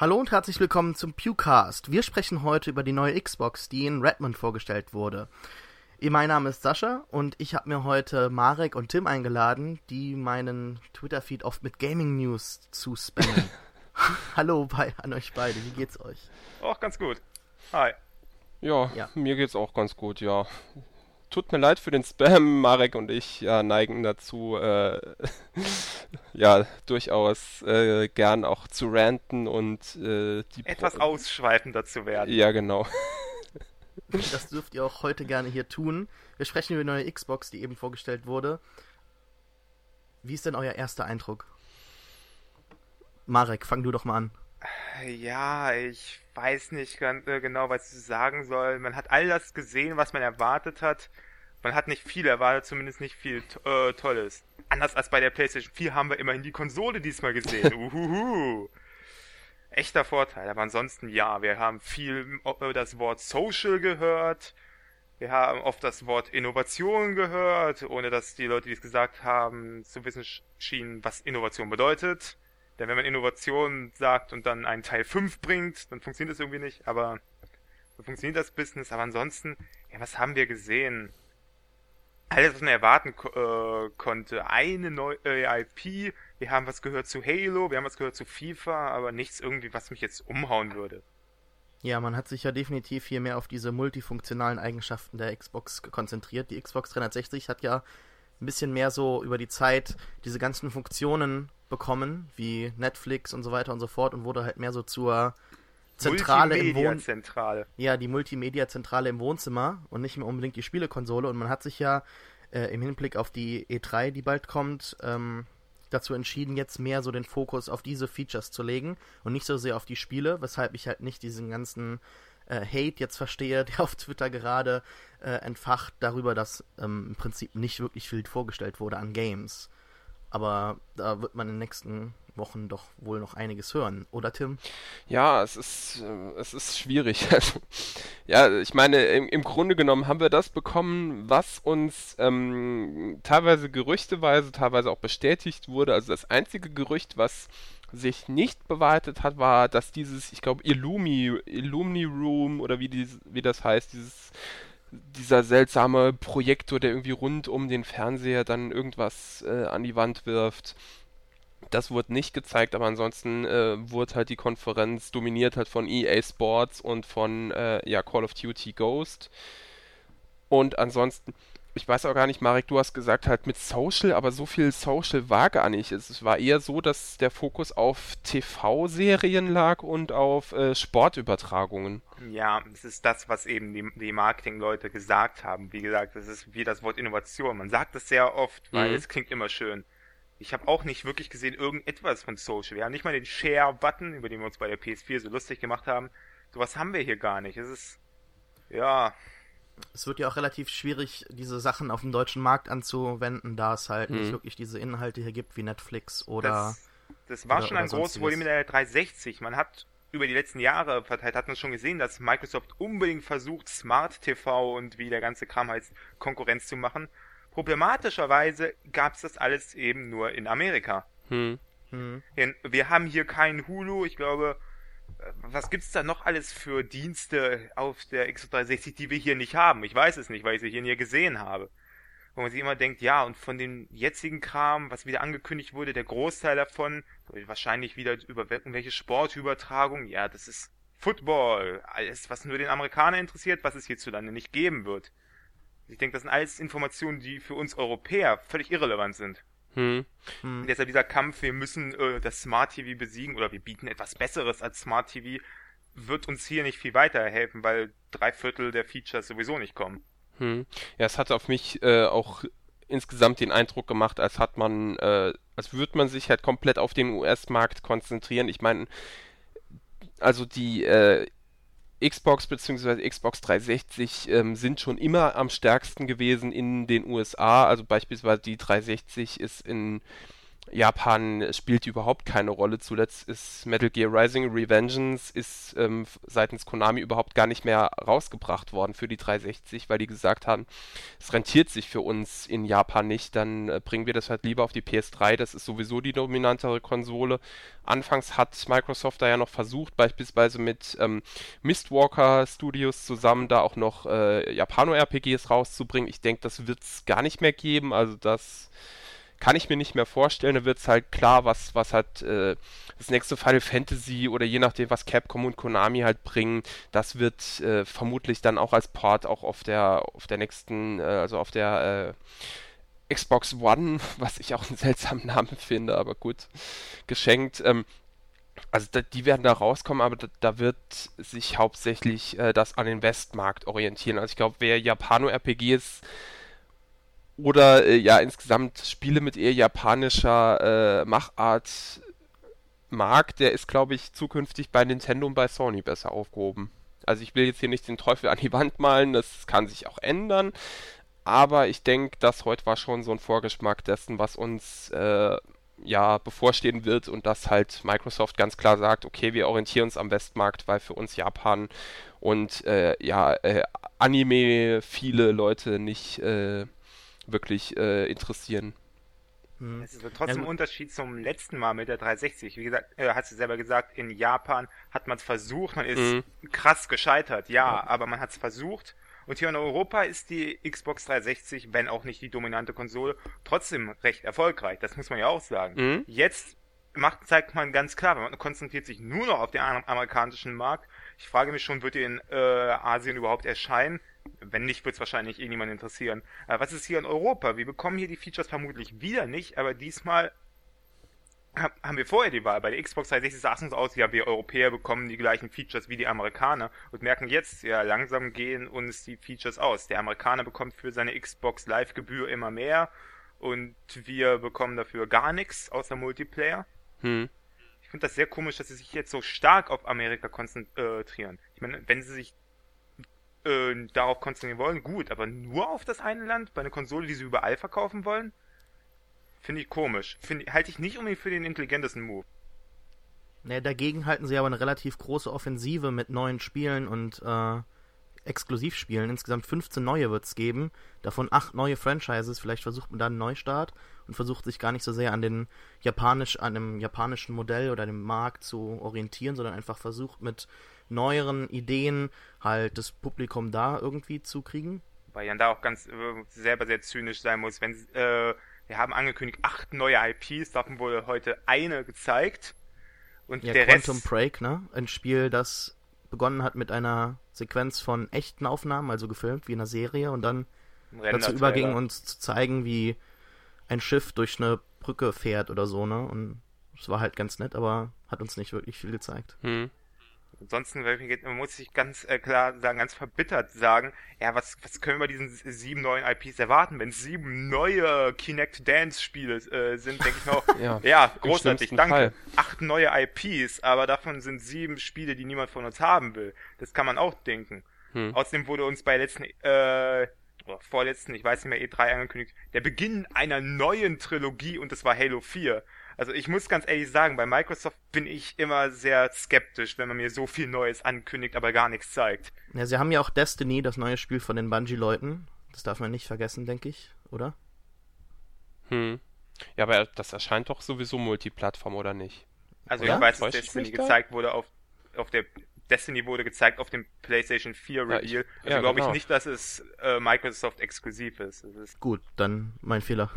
Hallo und herzlich willkommen zum Pewcast. Wir sprechen heute über die neue Xbox, die in Redmond vorgestellt wurde. Mein Name ist Sascha und ich habe mir heute Marek und Tim eingeladen, die meinen Twitter-Feed oft mit Gaming-News zu spammen. Hallo bei, an euch beide, wie geht's euch? Auch ganz gut. Hi. Ja, ja, mir geht's auch ganz gut, ja. Tut mir leid für den Spam, Marek und ich ja, neigen dazu, äh, ja, durchaus äh, gern auch zu ranten und äh, die etwas Pro ausschweifender zu werden. Ja, genau. Das dürft ihr auch heute gerne hier tun. Wir sprechen über die neue Xbox, die eben vorgestellt wurde. Wie ist denn euer erster Eindruck? Marek, fang du doch mal an. Ja, ich weiß nicht ganz äh, genau, was ich sagen soll. Man hat all das gesehen, was man erwartet hat. Man hat nicht viel erwartet, zumindest nicht viel äh, Tolles. Anders als bei der PlayStation 4 haben wir immerhin die Konsole diesmal gesehen. Uhuhu. Echter Vorteil. Aber ansonsten ja, wir haben viel äh, das Wort Social gehört. Wir haben oft das Wort Innovation gehört, ohne dass die Leute, die es gesagt haben, zu wissen schienen, was Innovation bedeutet. Denn wenn man Innovation sagt und dann einen Teil 5 bringt, dann funktioniert das irgendwie nicht, aber so funktioniert das Business. Aber ansonsten, ja, was haben wir gesehen? Alles, was man erwarten äh, konnte. Eine neue äh, IP, wir haben was gehört zu Halo, wir haben was gehört zu FIFA, aber nichts irgendwie, was mich jetzt umhauen würde. Ja, man hat sich ja definitiv hier mehr auf diese multifunktionalen Eigenschaften der Xbox konzentriert. Die Xbox 360 hat ja ein bisschen mehr so über die Zeit diese ganzen Funktionen bekommen, wie Netflix und so weiter und so fort und wurde halt mehr so zur Zentrale im Wohnzimmer. Ja, die Multimedia-Zentrale im Wohnzimmer und nicht mehr unbedingt die Spielekonsole. Und man hat sich ja äh, im Hinblick auf die E3, die bald kommt, ähm, dazu entschieden, jetzt mehr so den Fokus auf diese Features zu legen und nicht so sehr auf die Spiele, weshalb ich halt nicht diesen ganzen äh, Hate jetzt verstehe, der auf Twitter gerade äh, entfacht darüber, dass ähm, im Prinzip nicht wirklich viel vorgestellt wurde an Games. Aber da wird man in den nächsten Wochen doch wohl noch einiges hören, oder Tim? Ja, es ist, äh, es ist schwierig. ja, ich meine, im, im, Grunde genommen haben wir das bekommen, was uns ähm, teilweise gerüchteweise, teilweise auch bestätigt wurde. Also das einzige Gerücht, was sich nicht bewahrheitet hat, war, dass dieses, ich glaube, Illumi, Illumni Room oder wie, die, wie das heißt, dieses dieser seltsame Projektor, der irgendwie rund um den Fernseher dann irgendwas äh, an die Wand wirft. Das wurde nicht gezeigt, aber ansonsten äh, wurde halt die Konferenz dominiert halt von EA Sports und von äh, ja, Call of Duty Ghost. Und ansonsten ich weiß auch gar nicht, Marek, du hast gesagt halt mit Social, aber so viel Social war gar nicht. Es war eher so, dass der Fokus auf TV-Serien lag und auf äh, Sportübertragungen. Ja, es ist das, was eben die, die Marketing-Leute gesagt haben. Wie gesagt, das ist wie das Wort Innovation. Man sagt es sehr oft, weil mhm. es klingt immer schön. Ich habe auch nicht wirklich gesehen irgendetwas von Social. Wir haben nicht mal den Share-Button, über den wir uns bei der PS4 so lustig gemacht haben. Sowas haben wir hier gar nicht. Es ist, ja, es wird ja auch relativ schwierig, diese Sachen auf dem deutschen Markt anzuwenden, da es halt hm. nicht wirklich diese Inhalte hier gibt wie Netflix oder. Das, das war oder, schon ein großes Problem mit der 360. Man hat über die letzten Jahre verteilt, hat man schon gesehen, dass Microsoft unbedingt versucht, Smart TV und wie der ganze Kram heißt, Konkurrenz zu machen. Problematischerweise gab es das alles eben nur in Amerika. Hm. Hm. Wir haben hier keinen Hulu, ich glaube, was gibt's da noch alles für Dienste auf der X360, die wir hier nicht haben? Ich weiß es nicht, weil ich sie hier nie gesehen habe. Wo man sich immer denkt, ja, und von dem jetzigen Kram, was wieder angekündigt wurde, der Großteil davon, wahrscheinlich wieder über irgendwelche Sportübertragungen, ja, das ist Football, alles, was nur den Amerikaner interessiert, was es hierzulande nicht geben wird. Ich denke, das sind alles Informationen, die für uns Europäer völlig irrelevant sind. Hm. Hm. Deshalb dieser Kampf, wir müssen äh, das Smart TV besiegen oder wir bieten etwas Besseres als Smart TV, wird uns hier nicht viel weiterhelfen, weil drei Viertel der Features sowieso nicht kommen. Hm. Ja, es hat auf mich äh, auch insgesamt den Eindruck gemacht, als hat man, äh, als würde man sich halt komplett auf den US-Markt konzentrieren. Ich meine, also die äh, Xbox bzw. Xbox 360 ähm, sind schon immer am stärksten gewesen in den USA. Also beispielsweise die 360 ist in Japan spielt überhaupt keine Rolle. Zuletzt ist Metal Gear Rising Revengeance ist ähm, seitens Konami überhaupt gar nicht mehr rausgebracht worden für die 360, weil die gesagt haben, es rentiert sich für uns in Japan nicht, dann äh, bringen wir das halt lieber auf die PS3, das ist sowieso die dominantere Konsole. Anfangs hat Microsoft da ja noch versucht, beispielsweise mit ähm, Mistwalker Studios zusammen da auch noch äh, Japano-RPGs rauszubringen. Ich denke, das wird es gar nicht mehr geben, also das kann ich mir nicht mehr vorstellen. Da wird es halt klar, was, was hat äh, das nächste Final Fantasy oder je nachdem, was Capcom und Konami halt bringen, das wird äh, vermutlich dann auch als Port auch auf der auf der nächsten, äh, also auf der äh, Xbox One, was ich auch einen seltsamen Namen finde, aber gut, geschenkt. Ähm, also da, die werden da rauskommen, aber da, da wird sich hauptsächlich äh, das an den Westmarkt orientieren. Also ich glaube, wer Japano-RPGs oder äh, ja insgesamt Spiele mit eher japanischer äh, Machart mag, der ist, glaube ich, zukünftig bei Nintendo und bei Sony besser aufgehoben. Also ich will jetzt hier nicht den Teufel an die Wand malen, das kann sich auch ändern, aber ich denke, das heute war schon so ein Vorgeschmack dessen, was uns äh, ja bevorstehen wird und dass halt Microsoft ganz klar sagt, okay, wir orientieren uns am Westmarkt, weil für uns Japan und äh, ja äh, Anime viele Leute nicht äh, wirklich äh, interessieren. Hm. Es ist trotzdem ja, Unterschied zum letzten Mal mit der 360. Wie gesagt, äh, hast du selber gesagt, in Japan hat man es versucht, man ist mhm. krass gescheitert, ja, ja. aber man hat es versucht. Und hier in Europa ist die Xbox 360, wenn auch nicht die dominante Konsole, trotzdem recht erfolgreich. Das muss man ja auch sagen. Mhm. Jetzt macht, zeigt man ganz klar, man konzentriert sich nur noch auf den amerikanischen Markt. Ich frage mich schon, wird die in äh, Asien überhaupt erscheinen? Wenn nicht, wird es wahrscheinlich irgendjemand interessieren. Äh, was ist hier in Europa? Wir bekommen hier die Features vermutlich wieder nicht, aber diesmal haben wir vorher die Wahl. Bei der Xbox 360 sah es uns aus, ja, wir Europäer bekommen die gleichen Features wie die Amerikaner und merken jetzt, ja, langsam gehen uns die Features aus. Der Amerikaner bekommt für seine Xbox Live-Gebühr immer mehr und wir bekommen dafür gar nichts außer Multiplayer. Hm. Ich finde das sehr komisch, dass sie sich jetzt so stark auf Amerika konzentrieren. Ich meine, wenn sie sich äh, darauf konzentrieren wollen, gut, aber nur auf das eine Land, bei einer Konsole, die sie überall verkaufen wollen, finde ich komisch. Find, halte ich nicht unbedingt für den intelligentesten Move. Ne, dagegen halten sie aber eine relativ große Offensive mit neuen Spielen und äh, Exklusivspielen. Insgesamt 15 neue wird es geben, davon 8 neue Franchises. Vielleicht versucht man da einen Neustart und versucht sich gar nicht so sehr an den japanisch, an dem japanischen Modell oder dem Markt zu orientieren, sondern einfach versucht mit neueren Ideen halt das Publikum da irgendwie zu kriegen. Weil Jan da auch ganz äh, selber sehr zynisch sein muss. Wenn äh, wir haben angekündigt acht neue IPs, davon wurde heute eine gezeigt. Und ja, der Quantum Rest... Break, ne? Ein Spiel, das begonnen hat mit einer Sequenz von echten Aufnahmen, also gefilmt wie in einer Serie und dann dazu überging, uns zu zeigen, wie ein Schiff durch eine Brücke fährt oder so, ne? Und es war halt ganz nett, aber hat uns nicht wirklich viel gezeigt. Hm. Ansonsten muss ich ganz äh, klar sagen, ganz verbittert sagen, ja, was, was können wir bei diesen sieben neuen IPs erwarten? Wenn sieben neue Kinect Dance Spiele äh, sind, denke ich noch, ja, ja großartig, danke. Fall. Acht neue IPs, aber davon sind sieben Spiele, die niemand von uns haben will. Das kann man auch denken. Hm. Außerdem wurde uns bei letzten, äh, oder vorletzten, ich weiß nicht mehr, E3 angekündigt, der Beginn einer neuen Trilogie und das war Halo 4. Also ich muss ganz ehrlich sagen, bei Microsoft bin ich immer sehr skeptisch, wenn man mir so viel Neues ankündigt, aber gar nichts zeigt. Ja, sie haben ja auch Destiny, das neue Spiel von den Bungie-Leuten. Das darf man nicht vergessen, denke ich, oder? Hm. Ja, aber das erscheint doch sowieso Multiplattform, oder nicht? Also oder? ich weiß, dass Destiny gezeigt wurde auf, auf der Destiny wurde gezeigt auf dem PlayStation 4 Reveal. Ja, ich, also ja, glaube genau. ich nicht, dass es äh, Microsoft exklusiv ist. ist. Gut, dann mein Fehler.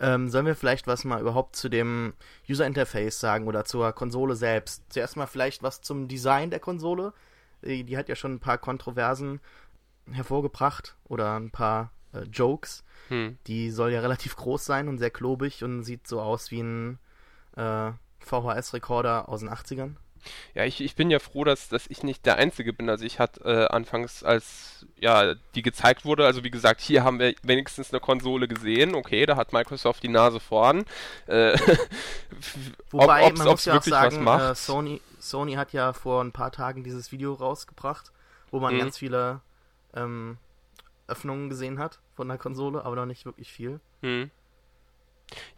Ähm, sollen wir vielleicht was mal überhaupt zu dem User Interface sagen oder zur Konsole selbst? Zuerst mal vielleicht was zum Design der Konsole. Die, die hat ja schon ein paar Kontroversen hervorgebracht oder ein paar äh, Jokes. Hm. Die soll ja relativ groß sein und sehr klobig und sieht so aus wie ein äh, VHS-Rekorder aus den 80ern. Ja, ich, ich bin ja froh, dass, dass ich nicht der Einzige bin. Also ich hatte äh, anfangs, als ja die gezeigt wurde, also wie gesagt, hier haben wir wenigstens eine Konsole gesehen. Okay, da hat Microsoft die Nase vorn. Äh, Wobei, ob, man muss ja auch sagen, äh, Sony, Sony hat ja vor ein paar Tagen dieses Video rausgebracht, wo man mhm. ganz viele ähm, Öffnungen gesehen hat von der Konsole, aber noch nicht wirklich viel. Mhm.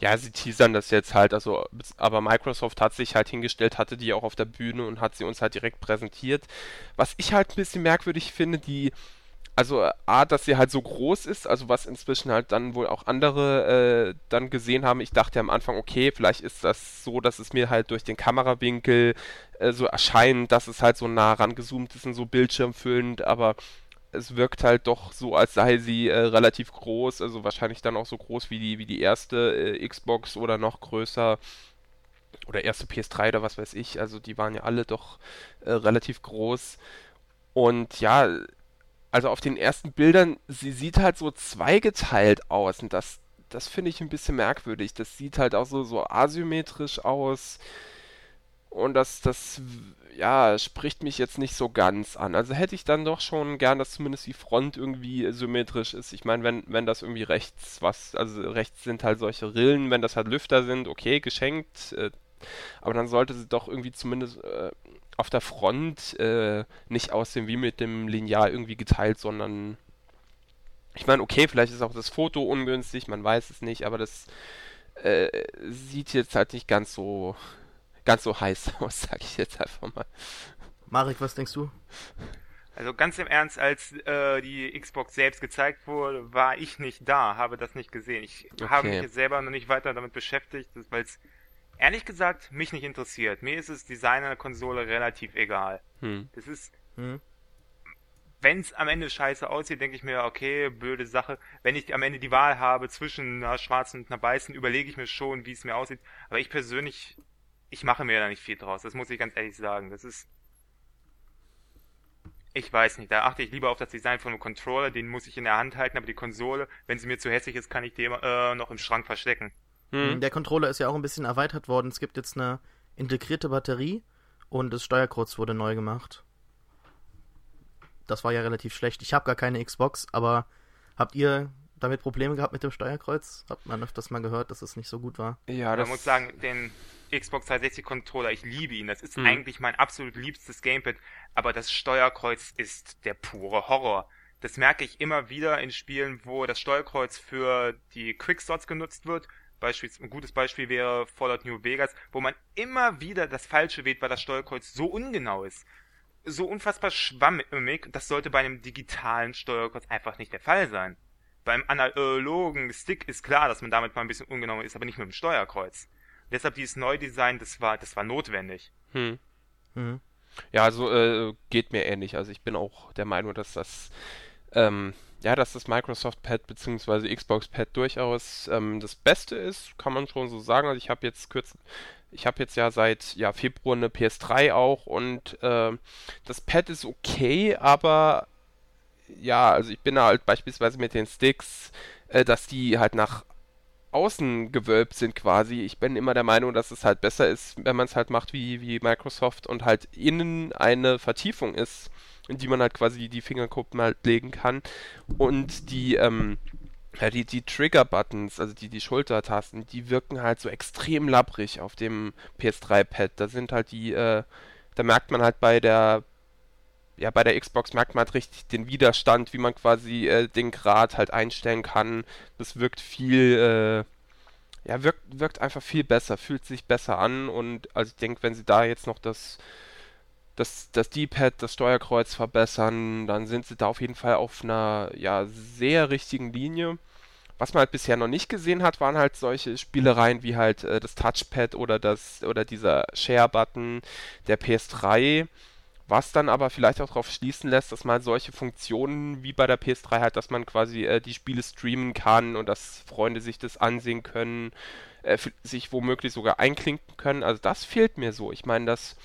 Ja, sie teasern das jetzt halt, also, aber Microsoft hat sich halt hingestellt, hatte die auch auf der Bühne und hat sie uns halt direkt präsentiert. Was ich halt ein bisschen merkwürdig finde, die, also A, dass sie halt so groß ist, also was inzwischen halt dann wohl auch andere äh, dann gesehen haben. Ich dachte am Anfang, okay, vielleicht ist das so, dass es mir halt durch den Kamerawinkel äh, so erscheint, dass es halt so nah rangezoomt ist und so bildschirmfüllend, aber es wirkt halt doch so, als sei sie äh, relativ groß, also wahrscheinlich dann auch so groß wie die, wie die erste äh, Xbox oder noch größer oder erste PS3 oder was weiß ich. Also die waren ja alle doch äh, relativ groß. Und ja, also auf den ersten Bildern, sie sieht halt so zweigeteilt aus und das, das finde ich ein bisschen merkwürdig. Das sieht halt auch so, so asymmetrisch aus. Und das, das, ja, spricht mich jetzt nicht so ganz an. Also hätte ich dann doch schon gern, dass zumindest die Front irgendwie symmetrisch ist. Ich meine, wenn, wenn das irgendwie rechts was, also rechts sind halt solche Rillen, wenn das halt Lüfter sind, okay, geschenkt. Äh, aber dann sollte sie doch irgendwie zumindest äh, auf der Front äh, nicht aussehen wie mit dem Lineal irgendwie geteilt, sondern ich meine, okay, vielleicht ist auch das Foto ungünstig, man weiß es nicht, aber das äh, sieht jetzt halt nicht ganz so ganz so heiß aus, sag ich jetzt einfach mal. Marek, was denkst du? Also ganz im Ernst, als äh, die Xbox selbst gezeigt wurde, war ich nicht da, habe das nicht gesehen. Ich okay. habe mich jetzt selber noch nicht weiter damit beschäftigt, weil es ehrlich gesagt mich nicht interessiert. Mir ist das Design einer Konsole relativ egal. Hm. Das ist, hm. wenn es am Ende scheiße aussieht, denke ich mir, okay, blöde Sache. Wenn ich am Ende die Wahl habe zwischen einer schwarzen und einer weißen, überlege ich mir schon, wie es mir aussieht. Aber ich persönlich ich mache mir da nicht viel draus. Das muss ich ganz ehrlich sagen. Das ist. Ich weiß nicht, da achte ich lieber auf das Design von einem Controller, den muss ich in der Hand halten, aber die Konsole, wenn sie mir zu hässlich ist, kann ich die äh, noch im Schrank verstecken. Hm. Der Controller ist ja auch ein bisschen erweitert worden. Es gibt jetzt eine integrierte Batterie und das Steuerkreuz wurde neu gemacht. Das war ja relativ schlecht. Ich habe gar keine Xbox, aber habt ihr damit Probleme gehabt mit dem Steuerkreuz? Hat man öfters mal gehört, dass es nicht so gut war? Ja, das... man muss sagen, den Xbox 360 Controller, ich liebe ihn. Das ist mhm. eigentlich mein absolut liebstes Gamepad, aber das Steuerkreuz ist der pure Horror. Das merke ich immer wieder in Spielen, wo das Steuerkreuz für die Quickslots genutzt wird. Beispiels, ein gutes Beispiel wäre Fallout New Vegas, wo man immer wieder das Falsche wählt, weil das Steuerkreuz so ungenau ist. So unfassbar schwammig, das sollte bei einem digitalen Steuerkreuz einfach nicht der Fall sein. Beim analogen Stick ist klar, dass man damit mal ein bisschen ungenau ist, aber nicht mit dem Steuerkreuz deshalb dieses Neudesign, das war, das war notwendig. Hm. Hm. Ja, also äh, geht mir ähnlich. Also ich bin auch der Meinung, dass das ähm, ja, dass das Microsoft Pad bzw. Xbox Pad durchaus ähm, das Beste ist, kann man schon so sagen. Also ich habe jetzt kurz, ich habe jetzt ja seit ja, Februar eine PS3 auch und äh, das Pad ist okay, aber ja, also ich bin halt beispielsweise mit den Sticks, äh, dass die halt nach außen gewölbt sind quasi. Ich bin immer der Meinung, dass es halt besser ist, wenn man es halt macht wie, wie Microsoft und halt innen eine Vertiefung ist, in die man halt quasi die Fingerkuppen halt legen kann. Und die, ähm, ja, die, die Trigger-Buttons, also die, die Schultertasten, die wirken halt so extrem labbrig auf dem PS3-Pad. Da sind halt die, äh, da merkt man halt bei der ja, bei der Xbox merkt man halt richtig den Widerstand, wie man quasi äh, den Grad halt einstellen kann. Das wirkt viel, äh, ja, wirkt, wirkt einfach viel besser, fühlt sich besser an und also ich denke, wenn sie da jetzt noch das, das, das D-Pad, das Steuerkreuz verbessern, dann sind sie da auf jeden Fall auf einer, ja, sehr richtigen Linie. Was man halt bisher noch nicht gesehen hat, waren halt solche Spielereien wie halt äh, das Touchpad oder das, oder dieser Share-Button der PS3 was dann aber vielleicht auch darauf schließen lässt, dass man solche Funktionen wie bei der PS3 hat, dass man quasi äh, die Spiele streamen kann und dass Freunde sich das ansehen können, äh, sich womöglich sogar einklinken können. Also das fehlt mir so. Ich meine, das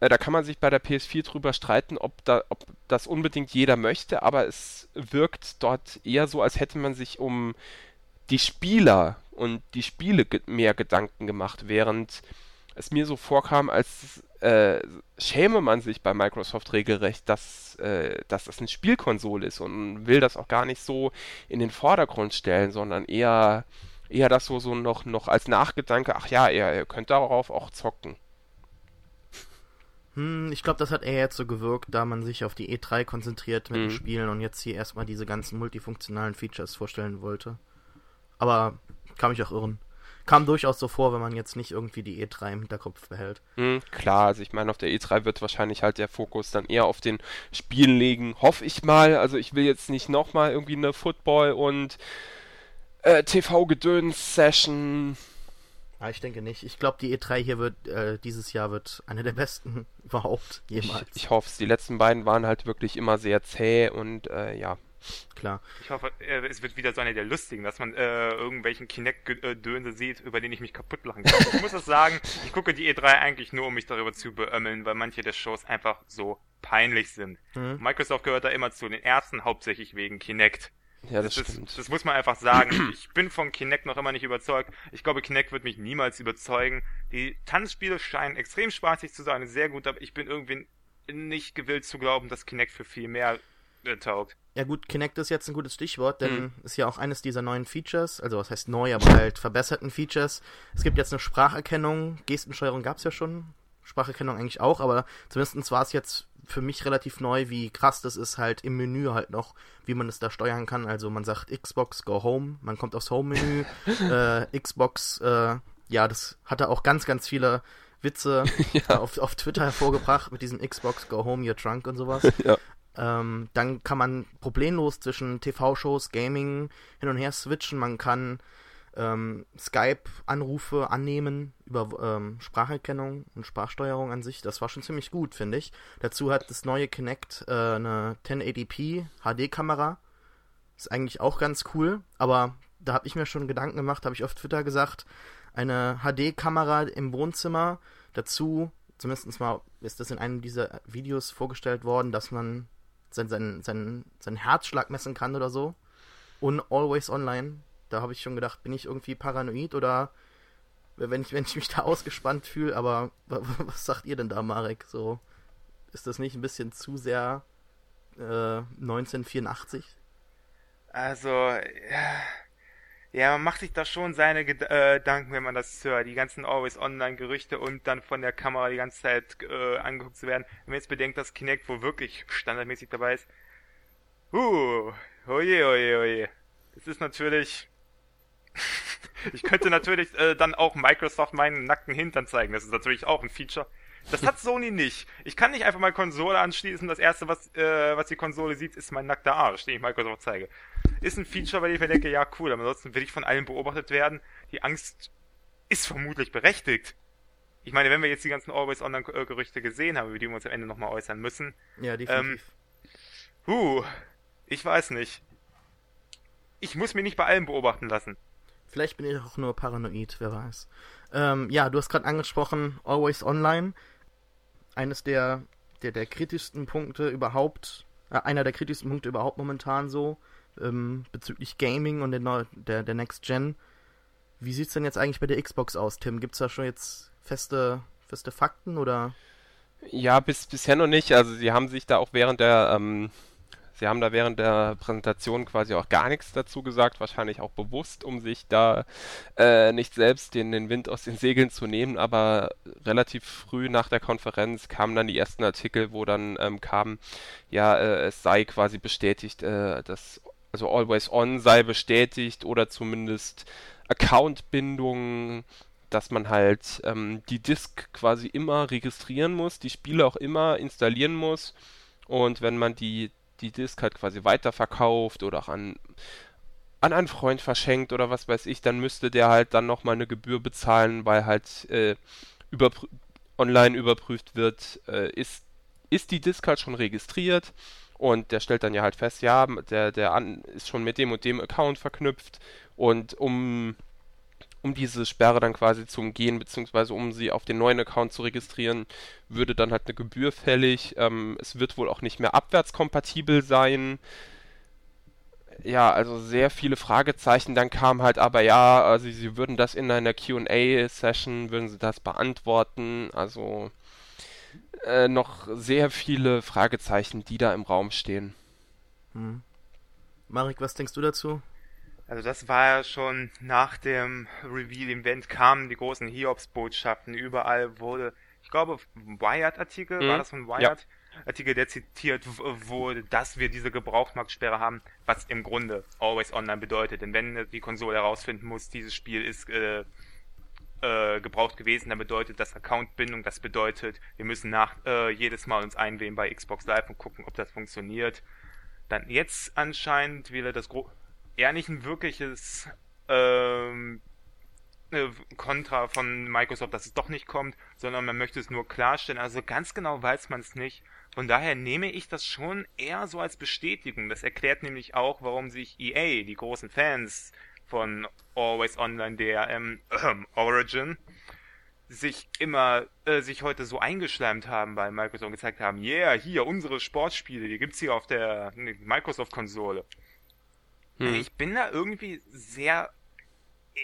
äh, da kann man sich bei der PS4 drüber streiten, ob, da, ob das unbedingt jeder möchte, aber es wirkt dort eher so, als hätte man sich um die Spieler und die Spiele ge mehr Gedanken gemacht, während es mir so vorkam, als äh, schäme man sich bei Microsoft regelrecht, dass, äh, dass das eine Spielkonsole ist und will das auch gar nicht so in den Vordergrund stellen, sondern eher, eher das so, so noch, noch als Nachgedanke, ach ja, ihr, ihr könnt darauf auch zocken. Hm, ich glaube, das hat eher jetzt so gewirkt, da man sich auf die E3 konzentriert mit hm. den mhm. Spielen und jetzt hier erstmal diese ganzen multifunktionalen Features vorstellen wollte. Aber kann mich auch irren. Kam durchaus so vor, wenn man jetzt nicht irgendwie die E3 im Hinterkopf behält. Mhm, klar, also ich meine, auf der E3 wird wahrscheinlich halt der Fokus dann eher auf den Spielen legen, hoffe ich mal. Also ich will jetzt nicht nochmal irgendwie eine Football- und äh, TV-Gedöns-Session Ah, ich denke nicht. Ich glaube, die E3 hier wird äh, dieses Jahr wird eine der besten überhaupt jemals. Ich, ich hoffe es. Die letzten beiden waren halt wirklich immer sehr zäh und äh, ja. Klar. Ich hoffe, äh, es wird wieder so eine der lustigen, dass man äh, irgendwelchen Kinect-Dönse sieht, über den ich mich kaputt lachen kann. ich muss das sagen, ich gucke die E3 eigentlich nur, um mich darüber zu beömmeln, weil manche der Shows einfach so peinlich sind. Mhm. Microsoft gehört da immer zu den ersten, hauptsächlich wegen Kinect. Ja, das, das stimmt. Das muss man einfach sagen. Ich bin von Kinect noch immer nicht überzeugt. Ich glaube, Kinect wird mich niemals überzeugen. Die Tanzspiele scheinen extrem spaßig zu sein, sehr gut, aber ich bin irgendwie nicht gewillt zu glauben, dass Kinect für viel mehr äh, taugt. Ja gut, Kinect ist jetzt ein gutes Stichwort, denn mhm. ist ja auch eines dieser neuen Features, also was heißt neu, aber halt verbesserten Features. Es gibt jetzt eine Spracherkennung, Gestensteuerung gab es ja schon, Spracherkennung eigentlich auch, aber zumindest war es jetzt für mich relativ neu, wie krass das ist, halt im Menü halt noch, wie man es da steuern kann. Also man sagt Xbox Go Home, man kommt aufs Home-Menü, äh, Xbox, äh, ja, das hatte auch ganz, ganz viele Witze ja. auf, auf Twitter hervorgebracht mit diesem Xbox Go Home Your Trunk und sowas. ja. Ähm, dann kann man problemlos zwischen TV-Shows, Gaming hin und her switchen. Man kann ähm, Skype-Anrufe annehmen über ähm, Spracherkennung und Sprachsteuerung an sich. Das war schon ziemlich gut, finde ich. Dazu hat das neue Kinect äh, eine 1080p HD-Kamera. Ist eigentlich auch ganz cool, aber da habe ich mir schon Gedanken gemacht, habe ich auf Twitter gesagt, eine HD-Kamera im Wohnzimmer. Dazu, zumindest mal ist das in einem dieser Videos vorgestellt worden, dass man seinen sein, sein, sein Herzschlag messen kann oder so. Und always online. Da habe ich schon gedacht, bin ich irgendwie paranoid oder wenn ich, wenn ich mich da ausgespannt fühle, aber was sagt ihr denn da, Marek? So, ist das nicht ein bisschen zu sehr äh, 1984? Also, ja, ja, man macht sich da schon seine äh, Gedanken, wenn man das hört. Die ganzen Always-Online-Gerüchte und dann von der Kamera die ganze Zeit äh, angeguckt zu werden. Wenn man jetzt bedenkt, dass Kinect wohl wirklich standardmäßig dabei ist. Uh, oje, oje, oje. Das ist natürlich ich könnte natürlich äh, dann auch Microsoft meinen nackten Hintern zeigen. Das ist natürlich auch ein Feature. Das hat Sony nicht. Ich kann nicht einfach mal Konsole anschließen. Das erste, was, äh, was die Konsole sieht, ist mein nackter Arsch, den ich Microsoft zeige. Ist ein Feature, weil ich mir denke, ja cool, aber ansonsten will ich von allen beobachtet werden. Die Angst ist vermutlich berechtigt. Ich meine, wenn wir jetzt die ganzen Always-Online-Gerüchte gesehen haben, über die wir uns am Ende nochmal äußern müssen. Ja, definitiv. Ähm, huh, ich weiß nicht. Ich muss mich nicht bei allem beobachten lassen. Vielleicht bin ich auch nur paranoid, wer weiß. Ähm, ja, du hast gerade angesprochen, Always Online. Eines der, der, der kritischsten Punkte überhaupt, äh, einer der kritischsten Punkte überhaupt momentan so, ähm, bezüglich Gaming und der, der, der Next Gen. Wie sieht's denn jetzt eigentlich bei der Xbox aus, Tim? Gibt's da schon jetzt feste, feste Fakten oder? Ja, bis, bisher noch nicht. Also sie haben sich da auch während der ähm, Sie haben da während der Präsentation quasi auch gar nichts dazu gesagt, wahrscheinlich auch bewusst, um sich da äh, nicht selbst den, den Wind aus den Segeln zu nehmen, aber relativ früh nach der Konferenz kamen dann die ersten Artikel, wo dann ähm, kam, ja, äh, es sei quasi bestätigt, äh, dass also Always On sei bestätigt oder zumindest Accountbindung dass man halt ähm, die Disk quasi immer registrieren muss, die Spiele auch immer installieren muss. Und wenn man die die Disk halt quasi weiterverkauft oder auch an, an einen Freund verschenkt oder was weiß ich, dann müsste der halt dann nochmal eine Gebühr bezahlen, weil halt äh, überprü online überprüft wird, äh, ist, ist die Disk halt schon registriert und der stellt dann ja halt fest, ja, der, der ist schon mit dem und dem Account verknüpft und um um diese Sperre dann quasi zu umgehen, beziehungsweise um sie auf den neuen Account zu registrieren, würde dann halt eine Gebühr fällig. Ähm, es wird wohl auch nicht mehr abwärtskompatibel sein. Ja, also sehr viele Fragezeichen. Dann kam halt aber ja, also sie würden das in einer QA-Session, würden sie das beantworten. Also äh, noch sehr viele Fragezeichen, die da im Raum stehen. Hm. Marek, was denkst du dazu? Also das war ja schon nach dem Reveal-Event kamen die großen Hiobs-Botschaften. Überall wurde, ich glaube, Wired-Artikel, mhm. war das von Wired? Ja. Artikel, der zitiert wurde, dass wir diese Gebrauchtmarktsperre haben, was im Grunde Always Online bedeutet. Denn wenn die Konsole herausfinden muss, dieses Spiel ist äh, äh, gebraucht gewesen. Dann bedeutet das Accountbindung, das bedeutet, wir müssen nach äh, jedes Mal uns einwählen bei Xbox Live und gucken, ob das funktioniert. Dann jetzt anscheinend will er das Gro eher nicht ein wirkliches ähm, äh, Kontra von Microsoft, dass es doch nicht kommt, sondern man möchte es nur klarstellen. Also ganz genau weiß man es nicht. Von daher nehme ich das schon eher so als Bestätigung. Das erklärt nämlich auch, warum sich EA, die großen Fans von Always Online DRM äh, Origin, sich immer äh, sich heute so eingeschleimt haben bei Microsoft und gezeigt haben, yeah, hier unsere Sportspiele, die gibt's hier auf der Microsoft Konsole. Hm. Ich bin da irgendwie sehr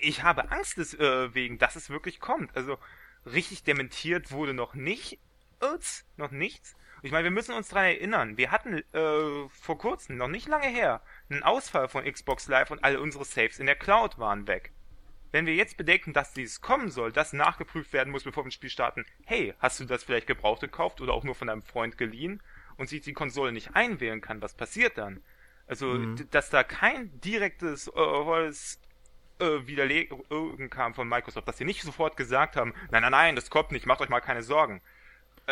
ich habe Angst deswegen, äh, dass es wirklich kommt. Also richtig dementiert wurde noch nicht, Uts, noch nichts. Ich meine, wir müssen uns dran erinnern, wir hatten äh, vor kurzem, noch nicht lange her, einen Ausfall von Xbox Live und alle unsere Saves in der Cloud waren weg. Wenn wir jetzt bedenken, dass dies kommen soll, dass nachgeprüft werden muss, bevor wir ein Spiel starten, hey, hast du das vielleicht gebraucht gekauft oder auch nur von deinem Freund geliehen und sich die Konsole nicht einwählen kann, was passiert dann? Also, mhm. dass da kein direktes äh, äh, Widerlegen kam von Microsoft, dass sie nicht sofort gesagt haben, nein, nein, nein, das kommt nicht, macht euch mal keine Sorgen.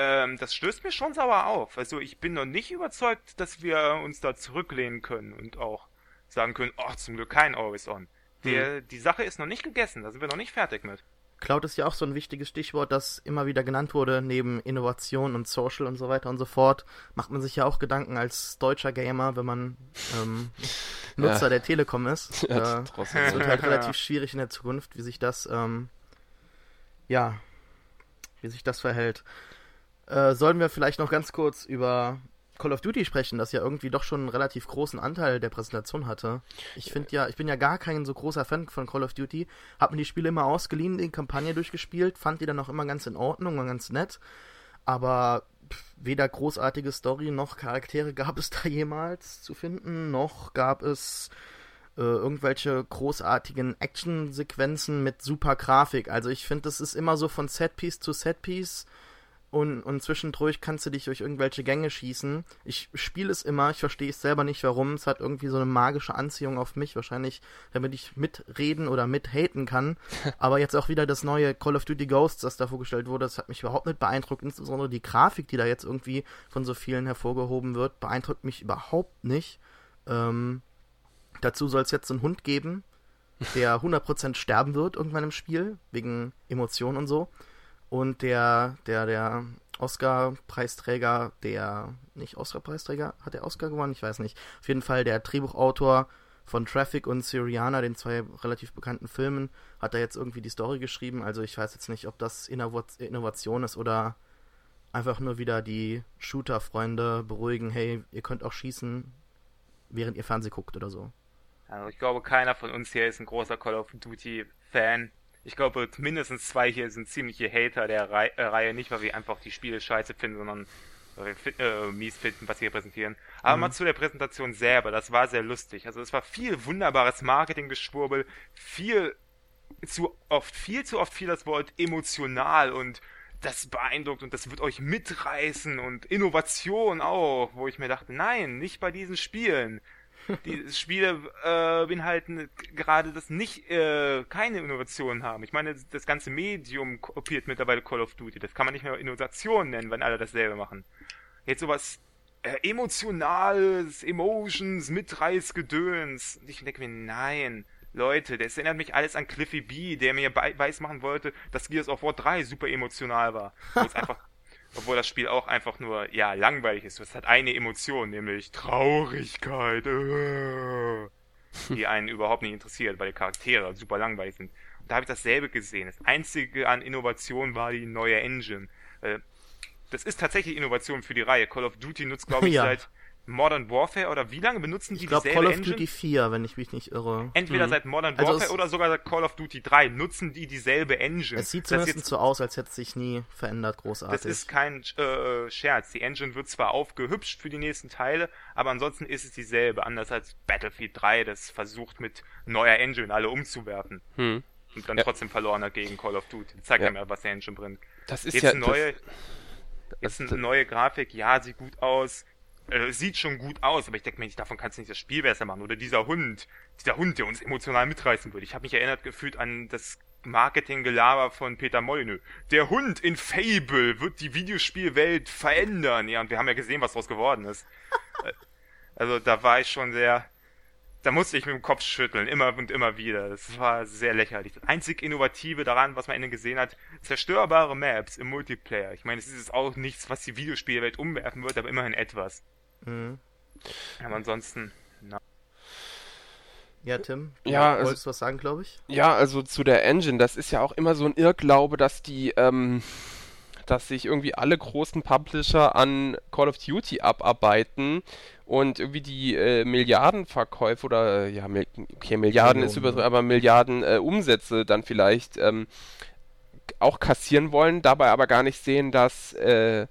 Ähm, das stößt mir schon sauer auf. Also ich bin noch nicht überzeugt, dass wir uns da zurücklehnen können und auch sagen können, oh, zum Glück kein Always On. Der, hm. Die Sache ist noch nicht gegessen, da sind wir noch nicht fertig mit. Cloud ist ja auch so ein wichtiges Stichwort, das immer wieder genannt wurde, neben Innovation und Social und so weiter und so fort. Macht man sich ja auch Gedanken als deutscher Gamer, wenn man ähm, Nutzer ja. der Telekom ist. Ja, äh, es wird halt relativ schwierig in der Zukunft, wie sich das, ähm, ja, wie sich das verhält. Äh, sollen wir vielleicht noch ganz kurz über Call of Duty sprechen, das ja irgendwie doch schon einen relativ großen Anteil der Präsentation hatte. Ich finde ja, ich bin ja gar kein so großer Fan von Call of Duty, hab mir die Spiele immer ausgeliehen, die Kampagne durchgespielt, fand die dann auch immer ganz in Ordnung und ganz nett, aber weder großartige Story noch Charaktere gab es da jemals zu finden, noch gab es äh, irgendwelche großartigen Actionsequenzen mit super Grafik. Also ich finde, das ist immer so von Setpiece zu Setpiece und, und zwischendurch kannst du dich durch irgendwelche Gänge schießen. Ich spiele es immer, ich verstehe es selber nicht, warum. Es hat irgendwie so eine magische Anziehung auf mich, wahrscheinlich, damit ich mitreden oder mithaten kann. Aber jetzt auch wieder das neue Call of Duty Ghosts, das da vorgestellt wurde, das hat mich überhaupt nicht beeindruckt. Insbesondere die Grafik, die da jetzt irgendwie von so vielen hervorgehoben wird, beeindruckt mich überhaupt nicht. Ähm, dazu soll es jetzt einen Hund geben, der 100% sterben wird irgendwann im Spiel, wegen Emotionen und so. Und der, der, der Oscar-Preisträger, der, nicht Oscar-Preisträger, hat der Oscar gewonnen? Ich weiß nicht. Auf jeden Fall der Drehbuchautor von Traffic und Syriana, den zwei relativ bekannten Filmen, hat da jetzt irgendwie die Story geschrieben. Also ich weiß jetzt nicht, ob das Innovation ist oder einfach nur wieder die Shooter-Freunde beruhigen, hey, ihr könnt auch schießen, während ihr Fernsehen guckt oder so. Also ich glaube, keiner von uns hier ist ein großer Call of Duty-Fan. Ich glaube, mindestens zwei hier sind ziemliche Hater der Rei äh, Reihe, nicht weil wir einfach die Spiele scheiße finden, sondern weil wir äh, mies finden, was sie hier präsentieren. Aber mhm. mal zu der Präsentation selber, das war sehr lustig. Also es war viel wunderbares Marketinggeschwurbel, viel zu oft, viel zu oft viel das Wort emotional und das beeindruckt und das wird euch mitreißen und Innovation auch, wo ich mir dachte, nein, nicht bei diesen Spielen die Spiele äh, beinhalten gerade das nicht äh, keine Innovationen haben. Ich meine, das ganze Medium kopiert mittlerweile Call of Duty. Das kann man nicht mehr Innovation nennen, wenn alle dasselbe machen. Jetzt sowas äh, emotionales, Emotions, Mitreißgedöns. Ich denke mir, nein. Leute, das erinnert mich alles an Cliffy B, der mir weiß machen wollte, dass Gears of War 3 super emotional war. Wo es einfach obwohl das Spiel auch einfach nur, ja, langweilig ist. Es hat eine Emotion, nämlich Traurigkeit, äh, die einen überhaupt nicht interessiert, weil die Charaktere super langweilig sind. Und da habe ich dasselbe gesehen. Das einzige an Innovation war die neue Engine. Äh, das ist tatsächlich Innovation für die Reihe. Call of Duty nutzt, glaube ich, ja. seit Modern Warfare oder wie lange benutzen die ich glaub, dieselbe Call of Engine? Duty 4, wenn ich mich nicht irre. Entweder mhm. seit Modern also Warfare oder sogar seit Call of Duty 3 nutzen die dieselbe Engine. Es sieht zumindest jetzt, so aus, als hätte es sich nie verändert, großartig. Das ist kein äh, Scherz. Die Engine wird zwar aufgehübscht für die nächsten Teile, aber ansonsten ist es dieselbe. Anders als Battlefield 3, das versucht mit neuer Engine alle umzuwerfen. Hm. Und dann ja. trotzdem verloren hat gegen Call of Duty. Zeigt ja. mir, was der Engine bringt. Das ist jetzt ja... Neue, das, jetzt eine neue Grafik, ja, sieht gut aus äh, sieht schon gut aus, aber ich denke mir nicht, davon kannst du nicht das Spiel besser machen. Oder dieser Hund, dieser Hund, der uns emotional mitreißen würde. Ich habe mich erinnert gefühlt an das Marketinggelaber von Peter Molyneux. Der Hund in Fable wird die Videospielwelt verändern. Ja, und wir haben ja gesehen, was daraus geworden ist. also da war ich schon sehr, da musste ich mit dem Kopf schütteln, immer und immer wieder. Das war sehr lächerlich. Das einzig Innovative daran, was man innen gesehen hat, zerstörbare Maps im Multiplayer. Ich meine, es ist auch nichts, was die Videospielwelt umwerfen wird, aber immerhin etwas. Mhm. Aber ansonsten, na. Ja, Tim, du ja, wolltest also, was sagen, glaube ich? Ja, also zu der Engine, das ist ja auch immer so ein Irrglaube, dass die, ähm, dass sich irgendwie alle großen Publisher an Call of Duty abarbeiten und irgendwie die äh, Milliardenverkäufe oder ja, okay, Milliarden ist übertrieben, aber Milliarden äh, Umsätze dann vielleicht ähm, auch kassieren wollen, dabei aber gar nicht sehen, dass äh,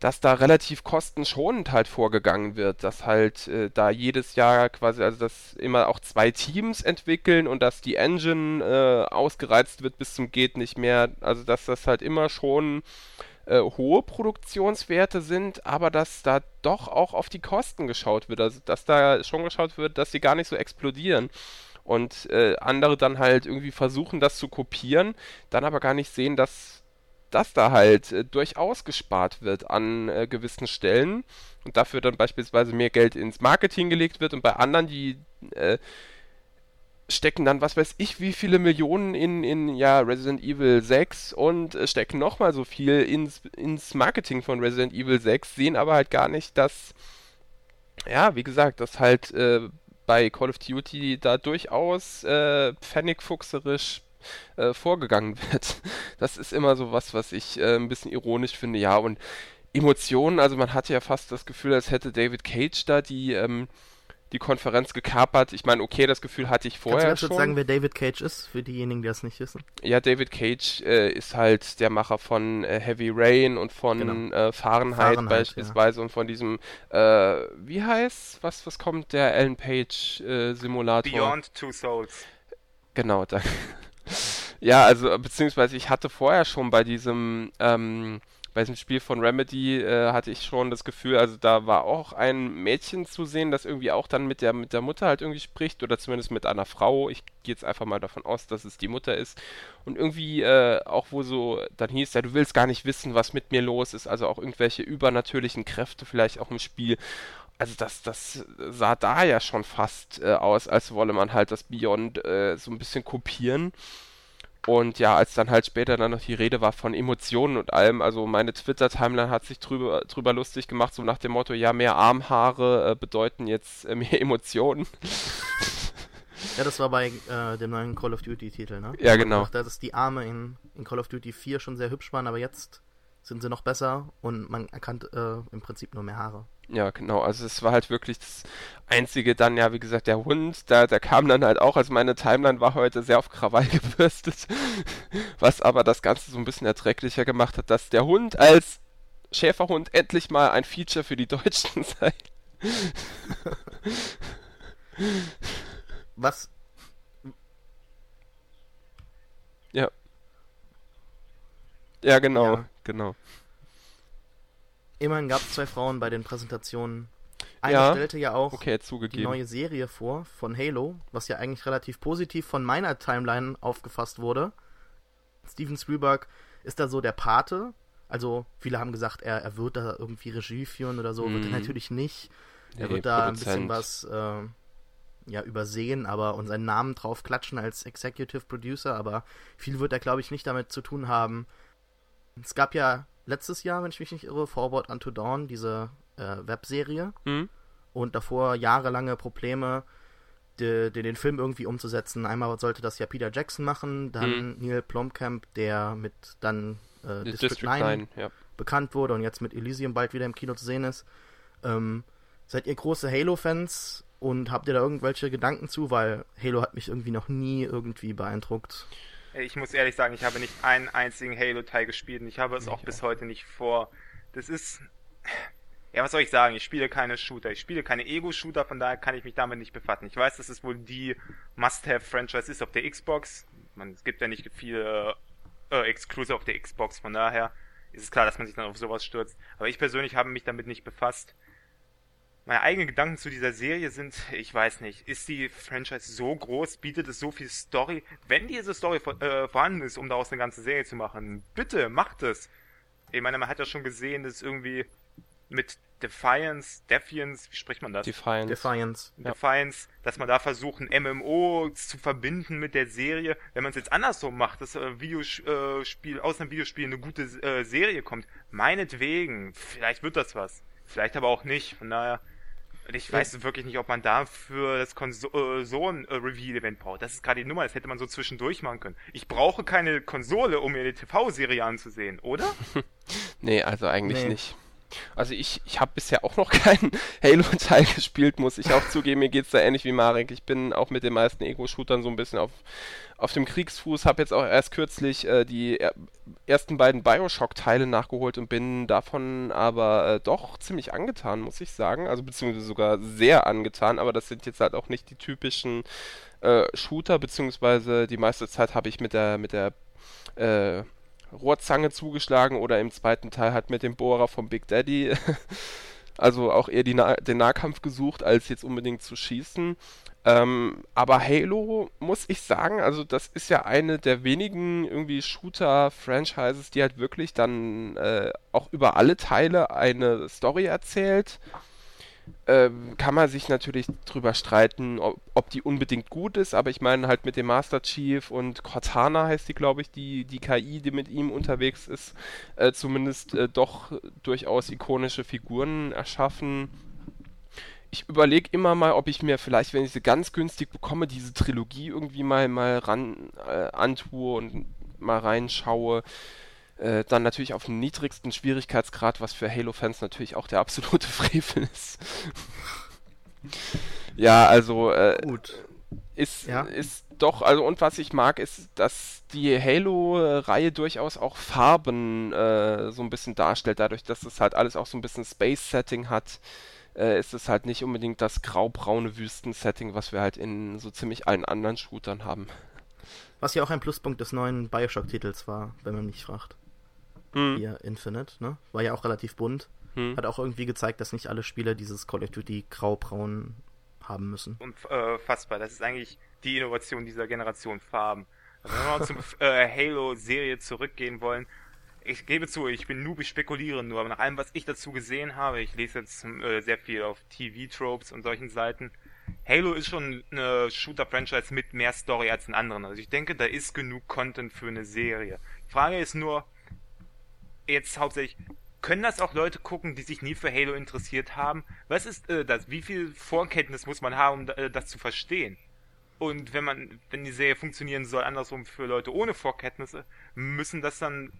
dass da relativ kostenschonend halt vorgegangen wird, dass halt äh, da jedes Jahr quasi, also dass immer auch zwei Teams entwickeln und dass die Engine äh, ausgereizt wird bis zum geht nicht mehr, also dass das halt immer schon äh, hohe Produktionswerte sind, aber dass da doch auch auf die Kosten geschaut wird, also dass da schon geschaut wird, dass sie gar nicht so explodieren und äh, andere dann halt irgendwie versuchen, das zu kopieren, dann aber gar nicht sehen, dass dass da halt äh, durchaus gespart wird an äh, gewissen Stellen und dafür dann beispielsweise mehr Geld ins Marketing gelegt wird und bei anderen, die äh, stecken dann, was weiß ich, wie viele Millionen in, in ja, Resident Evil 6 und äh, stecken nochmal so viel ins, ins Marketing von Resident Evil 6, sehen aber halt gar nicht, dass, ja, wie gesagt, dass halt äh, bei Call of Duty da durchaus äh, pfennigfuchserisch äh, vorgegangen wird. Das ist immer so was, was ich äh, ein bisschen ironisch finde. Ja, und Emotionen, also man hatte ja fast das Gefühl, als hätte David Cage da die, ähm, die Konferenz gekapert. Ich meine, okay, das Gefühl hatte ich vorher Kannst du schon. sagen, wer David Cage ist, für diejenigen, die das nicht wissen? Ja, David Cage äh, ist halt der Macher von äh, Heavy Rain und von genau. äh, Fahrenheit, Fahrenheit, beispielsweise ja. und von diesem, äh, wie heißt, was, was kommt der Alan Page äh, Simulator? Beyond Two Souls. Genau, danke. Ja, also beziehungsweise ich hatte vorher schon bei diesem ähm, bei diesem Spiel von Remedy äh, hatte ich schon das Gefühl, also da war auch ein Mädchen zu sehen, das irgendwie auch dann mit der mit der Mutter halt irgendwie spricht oder zumindest mit einer Frau. Ich gehe jetzt einfach mal davon aus, dass es die Mutter ist. Und irgendwie äh, auch wo so dann hieß ja, du willst gar nicht wissen, was mit mir los ist, also auch irgendwelche übernatürlichen Kräfte vielleicht auch im Spiel also das, das sah da ja schon fast äh, aus, als wolle man halt das Beyond äh, so ein bisschen kopieren. Und ja, als dann halt später dann noch die Rede war von Emotionen und allem, also meine Twitter-Timeline hat sich drüber, drüber lustig gemacht, so nach dem Motto, ja, mehr Armhaare äh, bedeuten jetzt äh, mehr Emotionen. Ja, das war bei äh, dem neuen Call of Duty-Titel, ne? Ja, genau. Da dass die Arme in, in Call of Duty 4 schon sehr hübsch waren, aber jetzt sind sie noch besser und man erkannt äh, im Prinzip nur mehr Haare. Ja, genau. Also es war halt wirklich das Einzige dann, ja, wie gesagt, der Hund, da, der kam dann halt auch, also meine Timeline war heute sehr auf Krawall gebürstet, was aber das Ganze so ein bisschen erträglicher gemacht hat, dass der Hund als Schäferhund endlich mal ein Feature für die Deutschen sei. was? Ja. Ja, genau, ja. genau. Immerhin gab es zwei Frauen bei den Präsentationen. Eine ja, stellte ja auch okay, die neue Serie vor von Halo, was ja eigentlich relativ positiv von meiner Timeline aufgefasst wurde. Steven Spielberg ist da so der Pate. Also viele haben gesagt, er, er wird da irgendwie Regie führen oder so. Mm. Wird er mhm. natürlich nicht. Er nee, wird da Produzent. ein bisschen was äh, ja, übersehen, aber und seinen Namen drauf klatschen als Executive Producer, aber viel wird er, glaube ich, nicht damit zu tun haben. Es gab ja letztes Jahr, wenn ich mich nicht irre, Forward Unto Dawn, diese äh, Webserie. Mhm. Und davor jahrelange Probleme, de, de, den Film irgendwie umzusetzen. Einmal sollte das ja Peter Jackson machen, dann mhm. Neil Blomkamp, der mit dann äh, District, District 9, 9 ja. bekannt wurde und jetzt mit Elysium bald wieder im Kino zu sehen ist. Ähm, seid ihr große Halo-Fans und habt ihr da irgendwelche Gedanken zu? Weil Halo hat mich irgendwie noch nie irgendwie beeindruckt ich muss ehrlich sagen, ich habe nicht einen einzigen Halo-Teil gespielt und ich habe es auch bis heute nicht vor. Das ist. Ja, was soll ich sagen? Ich spiele keine Shooter. Ich spiele keine Ego-Shooter, von daher kann ich mich damit nicht befassen. Ich weiß, dass es wohl die Must-Have-Franchise ist auf der Xbox. Man, es gibt ja nicht viele äh, Exclusive auf der Xbox, von daher ist es klar, dass man sich dann auf sowas stürzt. Aber ich persönlich habe mich damit nicht befasst. Meine eigenen Gedanken zu dieser Serie sind, ich weiß nicht, ist die Franchise so groß, bietet es so viel Story? Wenn diese Story äh, vorhanden ist, um daraus eine ganze Serie zu machen, bitte macht es. Ich meine, man hat ja schon gesehen, dass irgendwie mit Defiance, Defiance, wie spricht man das? Defiance. Defiance. Defiance, dass man da versucht, ein MMO zu verbinden mit der Serie. Wenn man es jetzt andersrum macht, dass ein Videospiel, aus einem Videospiel eine gute äh, Serie kommt, meinetwegen, vielleicht wird das was. Vielleicht aber auch nicht. Von daher, ich weiß ja. wirklich nicht, ob man dafür das Konsolen-Reveal-Event braucht. Das ist gerade die Nummer, das hätte man so zwischendurch machen können. Ich brauche keine Konsole, um mir eine TV-Serie anzusehen, oder? nee, also eigentlich nee. nicht. Also ich, ich habe bisher auch noch keinen Halo-Teil gespielt, muss ich auch zugeben. Mir geht's da ähnlich wie Marek. Ich bin auch mit den meisten Ego-Shootern so ein bisschen auf, auf dem Kriegsfuß. Habe jetzt auch erst kürzlich äh, die er ersten beiden Bioshock-Teile nachgeholt und bin davon aber äh, doch ziemlich angetan, muss ich sagen. Also beziehungsweise sogar sehr angetan. Aber das sind jetzt halt auch nicht die typischen äh, Shooter, beziehungsweise die meiste Zeit habe ich mit der, mit der äh, Rohrzange zugeschlagen oder im zweiten Teil hat mit dem Bohrer vom Big Daddy also auch eher Na den Nahkampf gesucht, als jetzt unbedingt zu schießen. Ähm, aber Halo, muss ich sagen, also das ist ja eine der wenigen irgendwie Shooter-Franchises, die halt wirklich dann äh, auch über alle Teile eine Story erzählt kann man sich natürlich drüber streiten, ob, ob, die unbedingt gut ist, aber ich meine halt mit dem Master Chief und Cortana heißt die, glaube ich, die, die KI, die mit ihm unterwegs ist, äh, zumindest äh, doch durchaus ikonische Figuren erschaffen. Ich überlege immer mal, ob ich mir vielleicht, wenn ich sie ganz günstig bekomme, diese Trilogie irgendwie mal, mal ran äh, antue und mal reinschaue. Äh, dann natürlich auf dem niedrigsten Schwierigkeitsgrad, was für Halo-Fans natürlich auch der absolute Frevel ist. ja, also äh. Ist, ja. ist doch, also und was ich mag, ist, dass die Halo-Reihe durchaus auch Farben äh, so ein bisschen darstellt, dadurch, dass es halt alles auch so ein bisschen Space-Setting hat. Äh, ist es halt nicht unbedingt das graubraune Wüsten-Setting, was wir halt in so ziemlich allen anderen Shootern haben. Was ja auch ein Pluspunkt des neuen Bioshock-Titels war, wenn man mich fragt hm. hier Infinite, ne? War ja auch relativ bunt. Hm. Hat auch irgendwie gezeigt, dass nicht alle Spiele dieses Call of Duty grau-braun haben müssen. Unfassbar. Äh, das ist eigentlich die Innovation dieser Generation Farben. Also wenn wir mal zum äh, Halo-Serie zurückgehen wollen, ich gebe zu, ich bin noob, ich spekuliere nur, aber nach allem, was ich dazu gesehen habe, ich lese jetzt äh, sehr viel auf TV-Tropes und solchen Seiten, Halo ist schon eine Shooter-Franchise mit mehr Story als in anderen. Also ich denke, da ist genug Content für eine Serie. Die Frage ist nur, jetzt hauptsächlich, können das auch Leute gucken, die sich nie für Halo interessiert haben? Was ist äh, das? Wie viel Vorkenntnis muss man haben, um äh, das zu verstehen? Und wenn man, wenn die Serie funktionieren soll, andersrum für Leute ohne Vorkenntnisse, müssen das dann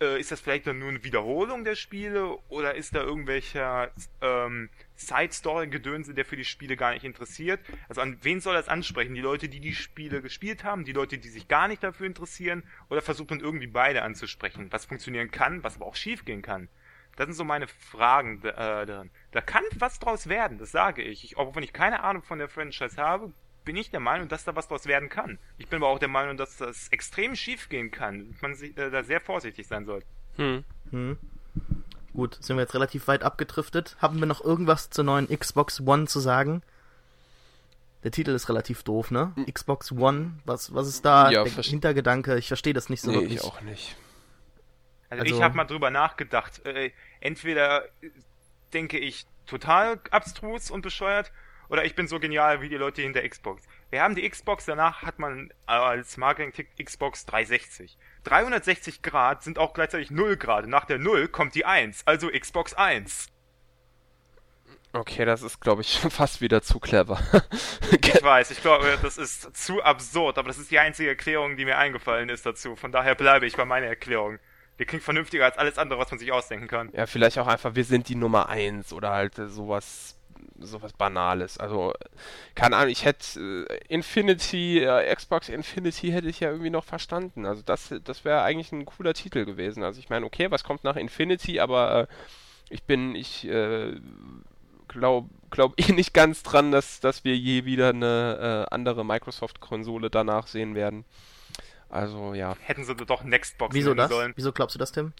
äh, ist das vielleicht nur eine Wiederholung der Spiele oder ist da irgendwelcher ähm, Side-Story-Gedönse, der für die Spiele gar nicht interessiert? Also an wen soll das ansprechen? Die Leute, die die Spiele gespielt haben, die Leute, die sich gar nicht dafür interessieren oder versucht man irgendwie beide anzusprechen, was funktionieren kann, was aber auch schiefgehen kann? Das sind so meine Fragen äh, darin. Da kann was draus werden, das sage ich. ich. Auch wenn ich keine Ahnung von der Franchise habe, bin ich der Meinung, dass da was draus werden kann. Ich bin aber auch der Meinung, dass das extrem schief gehen kann. Man sich, äh, da sehr vorsichtig sein sollte. Hm. Hm. Gut, sind wir jetzt relativ weit abgedriftet. Haben wir noch irgendwas zur neuen Xbox One zu sagen? Der Titel ist relativ doof, ne? Hm. Xbox One, was, was ist da ja, der Hintergedanke? Ich verstehe das nicht so nee, wirklich. ich auch nicht. Also, also ich habe mal drüber nachgedacht. Äh, entweder denke ich total abstrus und bescheuert oder ich bin so genial wie die Leute hinter Xbox. Wir haben die Xbox, danach hat man als Marketing Xbox 360. 360 Grad sind auch gleichzeitig 0 Grad. Nach der 0 kommt die 1, also Xbox 1. Okay, das ist, glaube ich, fast wieder zu clever. ich weiß, ich glaube, das ist zu absurd, aber das ist die einzige Erklärung, die mir eingefallen ist dazu. Von daher bleibe ich bei meiner Erklärung. Die klingt vernünftiger als alles andere, was man sich ausdenken kann. Ja, vielleicht auch einfach, wir sind die Nummer 1 oder halt sowas sowas Banales. Also, keine Ahnung, ich hätte äh, Infinity, äh, Xbox Infinity hätte ich ja irgendwie noch verstanden. Also das, das wäre eigentlich ein cooler Titel gewesen. Also ich meine, okay, was kommt nach Infinity, aber äh, ich bin, ich äh, glaube glaub eh nicht ganz dran, dass, dass wir je wieder eine äh, andere Microsoft-Konsole danach sehen werden. Also ja. Hätten sie doch Nextbox Wieso das? sollen. Wieso glaubst du das, Tim?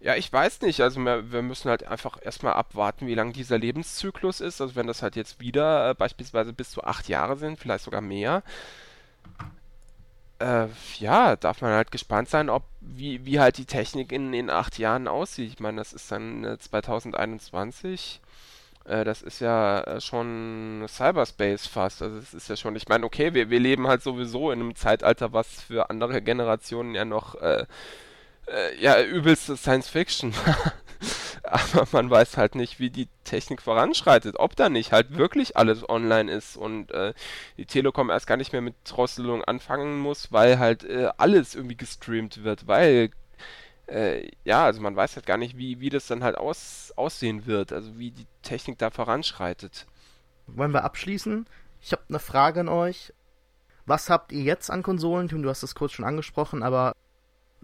Ja, ich weiß nicht. Also wir, wir müssen halt einfach erstmal abwarten, wie lang dieser Lebenszyklus ist. Also wenn das halt jetzt wieder äh, beispielsweise bis zu acht Jahre sind, vielleicht sogar mehr. Äh, ja, darf man halt gespannt sein, ob wie, wie halt die Technik in, in acht Jahren aussieht. Ich meine, das ist dann äh, 2021. Äh, das ist ja äh, schon Cyberspace fast. Also es ist ja schon, ich meine, okay, wir, wir leben halt sowieso in einem Zeitalter, was für andere Generationen ja noch äh, äh, ja, übelste Science Fiction. Aber man weiß halt nicht, wie die Technik voranschreitet, ob da nicht halt wirklich alles online ist und äh, die Telekom erst gar nicht mehr mit Drosselung anfangen muss, weil halt äh, alles irgendwie gestreamt wird, weil äh, ja, also man weiß halt gar nicht, wie, wie das dann halt aus, aussehen wird, also wie die Technik da voranschreitet. Wollen wir abschließen? Ich habe eine Frage an euch. Was habt ihr jetzt an Konsolen? Tim, du hast das kurz schon angesprochen, aber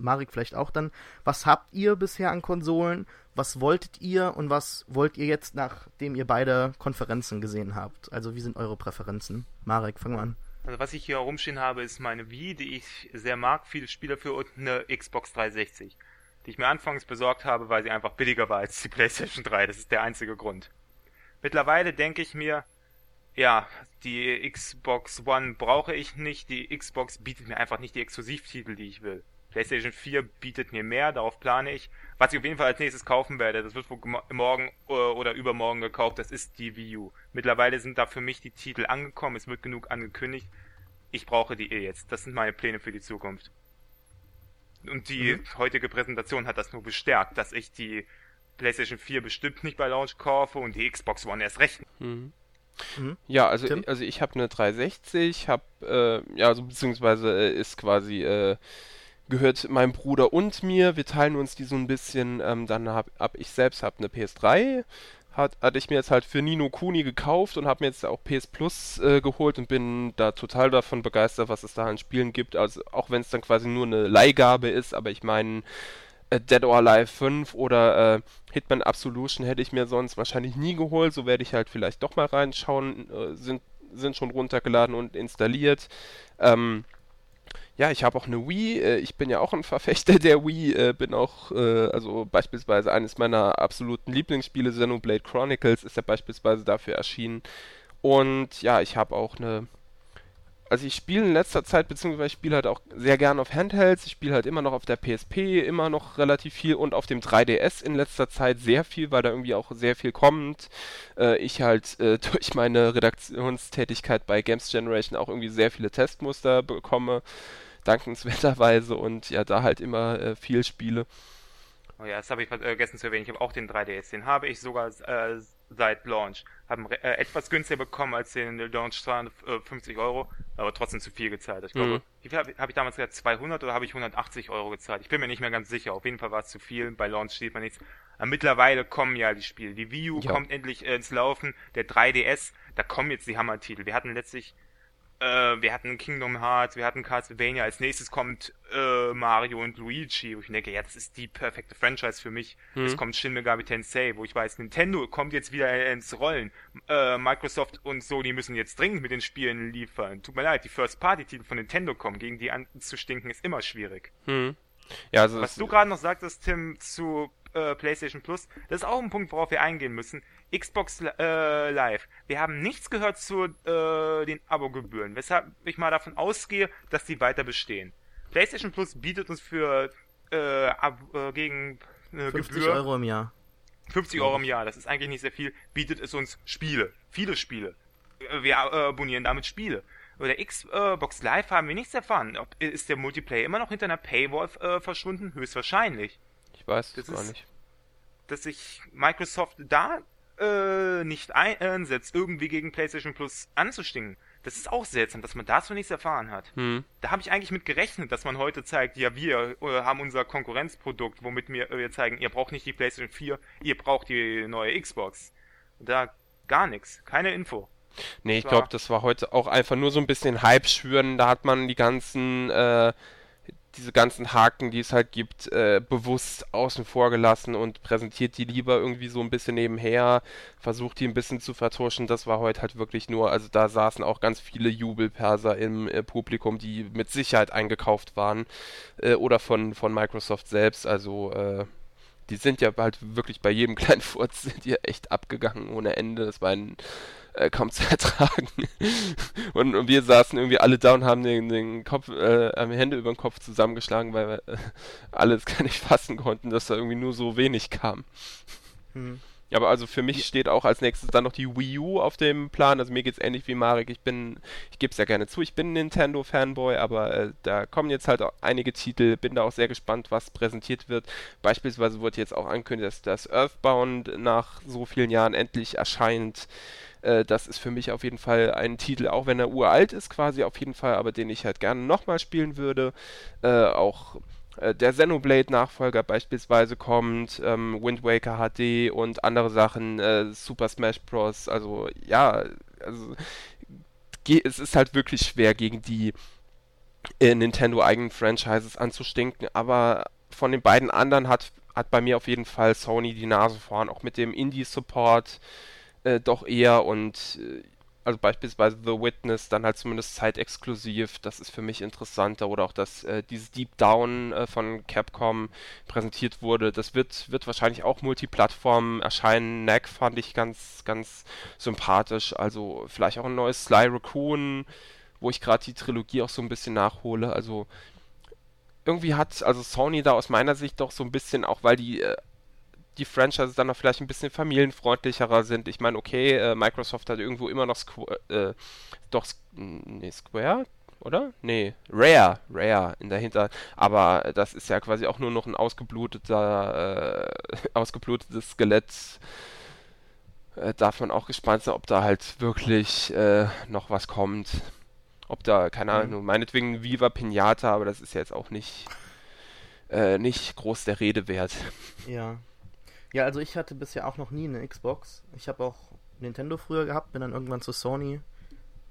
Marek vielleicht auch dann. Was habt ihr bisher an Konsolen? Was wolltet ihr und was wollt ihr jetzt, nachdem ihr beide Konferenzen gesehen habt? Also wie sind eure Präferenzen? Marek, fang mal an. Also was ich hier rumstehen habe, ist meine Wii, die ich sehr mag, viele Spieler für und eine Xbox 360, die ich mir anfangs besorgt habe, weil sie einfach billiger war als die PlayStation 3. Das ist der einzige Grund. Mittlerweile denke ich mir, ja, die Xbox One brauche ich nicht, die Xbox bietet mir einfach nicht die Exklusivtitel, die ich will. PlayStation 4 bietet mir mehr, darauf plane ich. Was ich auf jeden Fall als nächstes kaufen werde, das wird morgen äh, oder übermorgen gekauft, das ist die Wii U. Mittlerweile sind da für mich die Titel angekommen, es wird genug angekündigt. Ich brauche die eh jetzt. Das sind meine Pläne für die Zukunft. Und die mhm. heutige Präsentation hat das nur bestärkt, dass ich die PlayStation 4 bestimmt nicht bei Launch kaufe und die Xbox One erst recht. Mhm. Mhm. Ja, also, also ich habe eine 360, habe, äh, ja, also beziehungsweise äh, ist quasi äh, gehört meinem Bruder und mir. Wir teilen uns die so ein bisschen. Ähm, dann habe hab ich selbst hab eine PS3. Hat, hatte ich mir jetzt halt für Nino Kuni gekauft und habe mir jetzt auch PS Plus äh, geholt und bin da total davon begeistert, was es da an Spielen gibt. Also auch wenn es dann quasi nur eine Leihgabe ist, aber ich meine, äh, Dead or Alive 5 oder äh, Hitman Absolution hätte ich mir sonst wahrscheinlich nie geholt. So werde ich halt vielleicht doch mal reinschauen. Äh, sind, sind schon runtergeladen und installiert. Ähm, ja, ich habe auch eine Wii. Äh, ich bin ja auch ein Verfechter der Wii. Äh, bin auch, äh, also beispielsweise eines meiner absoluten Lieblingsspiele, Xenoblade Chronicles, ist ja beispielsweise dafür erschienen. Und ja, ich habe auch eine. Also ich spiele in letzter Zeit, beziehungsweise ich spiele halt auch sehr gerne auf Handhelds. Ich spiele halt immer noch auf der PSP, immer noch relativ viel und auf dem 3DS in letzter Zeit sehr viel, weil da irgendwie auch sehr viel kommt. Äh, ich halt äh, durch meine Redaktionstätigkeit bei Games Generation auch irgendwie sehr viele Testmuster bekomme dankenswerterweise und ja, da halt immer äh, viel spiele. Oh ja, das habe ich vergessen zu erwähnen. Ich habe auch den 3DS. Den habe ich sogar äh, seit Launch. Haben äh, etwas günstiger bekommen als den Launch 250 Euro, aber trotzdem zu viel gezahlt. Ich glaube, mhm. wie viel habe hab ich damals gesagt? 200 oder habe ich 180 Euro gezahlt? Ich bin mir nicht mehr ganz sicher. Auf jeden Fall war es zu viel. Bei Launch steht man nichts. Aber mittlerweile kommen ja die Spiele. Die Wii U ja. kommt endlich äh, ins Laufen. Der 3DS, da kommen jetzt die Hammer-Titel. Wir hatten letztlich äh, wir hatten Kingdom Hearts, wir hatten Castlevania, als nächstes kommt äh, Mario und Luigi, wo ich denke, ja, das ist die perfekte Franchise für mich. Hm. Es kommt Shin Megami Tensei, wo ich weiß, Nintendo kommt jetzt wieder ins Rollen. Äh, Microsoft und Sony müssen jetzt dringend mit den Spielen liefern. Tut mir leid, die First-Party-Titel von Nintendo kommen, gegen die anzustinken, ist immer schwierig. Hm. Ja, also Was du gerade noch sagtest, Tim, zu äh, PlayStation Plus, das ist auch ein Punkt, worauf wir eingehen müssen. Xbox äh, Live. Wir haben nichts gehört zu äh, den Abogebühren, weshalb ich mal davon ausgehe, dass die weiter bestehen. PlayStation Plus bietet uns für äh, ab, äh, gegen äh, 50 Gebühr, Euro im Jahr. 50 Euro im Jahr, das ist eigentlich nicht sehr viel, bietet es uns Spiele, viele Spiele. Wir äh, abonnieren damit Spiele. Oder Xbox Live haben wir nichts erfahren. Ob, ist der Multiplayer immer noch hinter einer Paywall äh, verschwunden? Höchstwahrscheinlich. Ich weiß das gar nicht. Dass sich Microsoft da äh, nicht einsetzt, irgendwie gegen PlayStation Plus anzustinken. Das ist auch seltsam, dass man dazu nichts erfahren hat. Hm. Da habe ich eigentlich mit gerechnet, dass man heute zeigt, ja, wir äh, haben unser Konkurrenzprodukt, womit wir, äh, wir zeigen, ihr braucht nicht die PlayStation 4, ihr braucht die neue Xbox. Da gar nichts, keine Info. Nee, ich glaube, das war heute auch einfach nur so ein bisschen Hype schwören. Da hat man die ganzen äh, diese ganzen Haken, die es halt gibt, äh, bewusst außen vor gelassen und präsentiert die lieber irgendwie so ein bisschen nebenher, versucht die ein bisschen zu vertuschen. Das war heute halt wirklich nur, also da saßen auch ganz viele Jubelperser im äh, Publikum, die mit Sicherheit eingekauft waren äh, oder von, von Microsoft selbst. Also äh, die sind ja halt wirklich bei jedem kleinen Furz sind die echt abgegangen ohne Ende. Das war ein äh, kaum zu ertragen. und, und, wir saßen irgendwie alle da und haben den, den Kopf, äh, Hände über den Kopf zusammengeschlagen, weil wir äh, alles gar nicht fassen konnten, dass da irgendwie nur so wenig kam. Hm. Aber also für mich steht auch als nächstes dann noch die Wii U auf dem Plan. Also mir geht's ähnlich wie Marek. Ich bin, ich gebe es ja gerne zu, ich bin Nintendo-Fanboy, aber äh, da kommen jetzt halt auch einige Titel. Bin da auch sehr gespannt, was präsentiert wird. Beispielsweise wurde jetzt auch angekündigt, dass das Earthbound nach so vielen Jahren endlich erscheint. Äh, das ist für mich auf jeden Fall ein Titel, auch wenn er uralt ist quasi auf jeden Fall, aber den ich halt gerne nochmal spielen würde. Äh, auch äh, der Xenoblade-Nachfolger beispielsweise kommt, ähm, Wind Waker HD und andere Sachen, äh, Super Smash Bros. Also ja, also es ist halt wirklich schwer gegen die äh, Nintendo-eigenen Franchises anzustinken, aber von den beiden anderen hat, hat bei mir auf jeden Fall Sony die Nase vorn, auch mit dem Indie-Support äh, doch eher und äh, also beispielsweise The Witness dann halt zumindest zeitexklusiv, das ist für mich interessanter oder auch, dass äh, dieses Deep Down äh, von Capcom präsentiert wurde, das wird, wird wahrscheinlich auch Multiplattform erscheinen. Knack fand ich ganz, ganz sympathisch, also vielleicht auch ein neues Sly Raccoon, wo ich gerade die Trilogie auch so ein bisschen nachhole, also irgendwie hat also Sony da aus meiner Sicht doch so ein bisschen, auch weil die äh, die Franchises dann noch vielleicht ein bisschen familienfreundlicherer sind. Ich meine, okay, äh, Microsoft hat irgendwo immer noch Squ äh, doch nee, Square, oder? Nee, Rare, Rare in dahinter. Aber das ist ja quasi auch nur noch ein ausgebluteter, äh, ausgeblutetes Skelett. Äh, darf man auch gespannt sein, ob da halt wirklich äh, noch was kommt. Ob da, keine. Ahnung, mhm. meinetwegen Viva Pinata, aber das ist ja jetzt auch nicht, äh, nicht groß der Rede wert. Ja, ja, also ich hatte bisher auch noch nie eine Xbox. Ich habe auch Nintendo früher gehabt, bin dann irgendwann zu Sony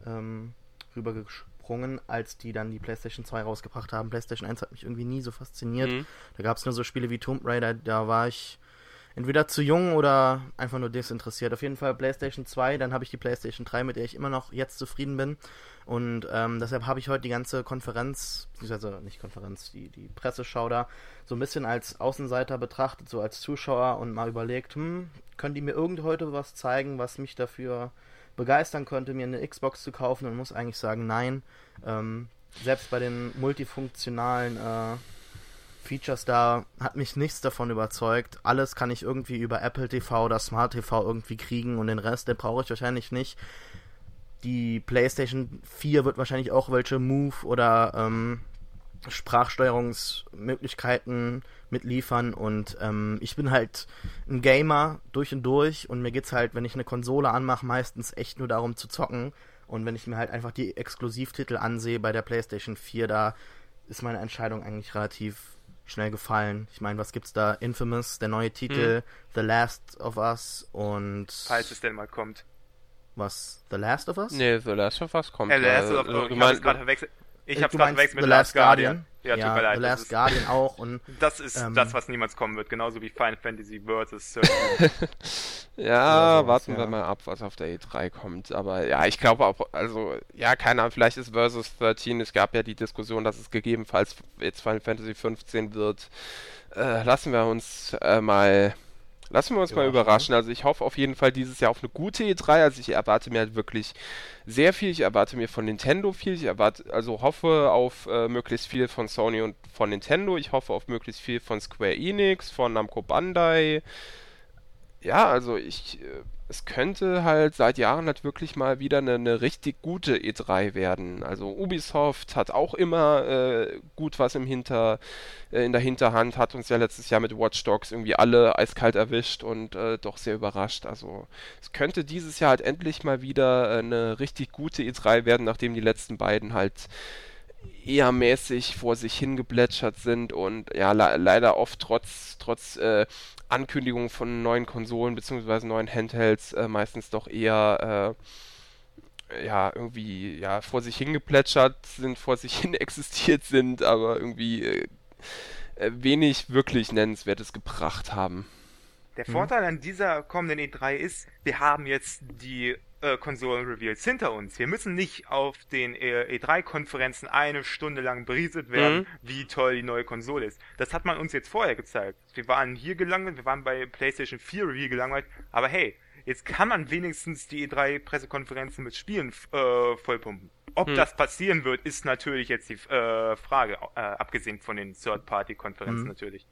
ähm, rübergesprungen, als die dann die PlayStation 2 rausgebracht haben. PlayStation 1 hat mich irgendwie nie so fasziniert. Mhm. Da gab es nur so Spiele wie Tomb Raider, da war ich entweder zu jung oder einfach nur desinteressiert. Auf jeden Fall PlayStation 2, dann habe ich die PlayStation 3, mit der ich immer noch jetzt zufrieden bin. Und ähm, deshalb habe ich heute die ganze Konferenz, beziehungsweise nicht Konferenz, die, die Presseschau da, so ein bisschen als Außenseiter betrachtet, so als Zuschauer und mal überlegt, hm, können die mir irgend heute was zeigen, was mich dafür begeistern könnte, mir eine Xbox zu kaufen und muss eigentlich sagen, nein. Ähm, selbst bei den multifunktionalen äh, Features da hat mich nichts davon überzeugt. Alles kann ich irgendwie über Apple TV oder Smart TV irgendwie kriegen und den Rest, den brauche ich wahrscheinlich nicht. Die PlayStation 4 wird wahrscheinlich auch welche Move oder ähm, Sprachsteuerungsmöglichkeiten mitliefern und ähm, ich bin halt ein Gamer durch und durch und mir geht's halt, wenn ich eine Konsole anmache, meistens echt nur darum zu zocken und wenn ich mir halt einfach die Exklusivtitel ansehe bei der PlayStation 4, da ist meine Entscheidung eigentlich relativ schnell gefallen. Ich meine, was gibt's da? Infamous, der neue Titel, hm. The Last of Us und. Falls es denn mal kommt. Was? The Last of Us? Nee, The Last of Us kommt. Äh, The Last of Us, ich mein, gerade verwechselt. Ich hab's gerade verwechselt mit The Last Guardian. Guardian. Ja, ja, tut mir leid. The Last Guardian auch. Und, das ist ähm, das, was niemals kommen wird. Genauso wie Final Fantasy Versus Ja, sowas, warten ja. wir mal ab, was auf der E3 kommt. Aber ja, ich glaube auch, also, ja, keine Ahnung, vielleicht ist Versus 13, es gab ja die Diskussion, dass es gegebenenfalls jetzt Final Fantasy 15 wird. Äh, lassen wir uns äh, mal Lassen wir uns mal überraschen. Also ich hoffe auf jeden Fall dieses Jahr auf eine gute E3. Also ich erwarte mir halt wirklich sehr viel. Ich erwarte mir von Nintendo viel. Ich erwarte, also hoffe auf äh, möglichst viel von Sony und von Nintendo. Ich hoffe auf möglichst viel von Square Enix, von Namco Bandai. Ja, also ich äh, es könnte halt seit Jahren halt wirklich mal wieder eine, eine richtig gute E3 werden. Also Ubisoft hat auch immer äh, gut was im Hinter, äh, in der Hinterhand, hat uns ja letztes Jahr mit Watch Dogs irgendwie alle eiskalt erwischt und äh, doch sehr überrascht. Also es könnte dieses Jahr halt endlich mal wieder äh, eine richtig gute E3 werden, nachdem die letzten beiden halt eher mäßig vor sich hingeplätschert sind und ja, le leider oft trotz, trotz äh, Ankündigungen von neuen Konsolen bzw. neuen Handhelds äh, meistens doch eher ja, irgendwie, ja, vor sich hingeplätschert sind, vor sich hin existiert sind, aber irgendwie äh, äh wenig wirklich Nennenswertes gebracht haben. Der mhm. Vorteil an dieser kommenden E3 ist, wir haben jetzt die äh, Konsolen-Reveals hinter uns. Wir müssen nicht auf den äh, E3-Konferenzen eine Stunde lang berieselt werden, mhm. wie toll die neue Konsole ist. Das hat man uns jetzt vorher gezeigt. Wir waren hier gelangweilt, wir waren bei PlayStation 4 Review gelangweilt, aber hey, jetzt kann man wenigstens die E3-Pressekonferenzen mit Spielen äh, vollpumpen. Ob hm. das passieren wird, ist natürlich jetzt die äh, Frage, äh, abgesehen von den Third-Party-Konferenzen hm. natürlich.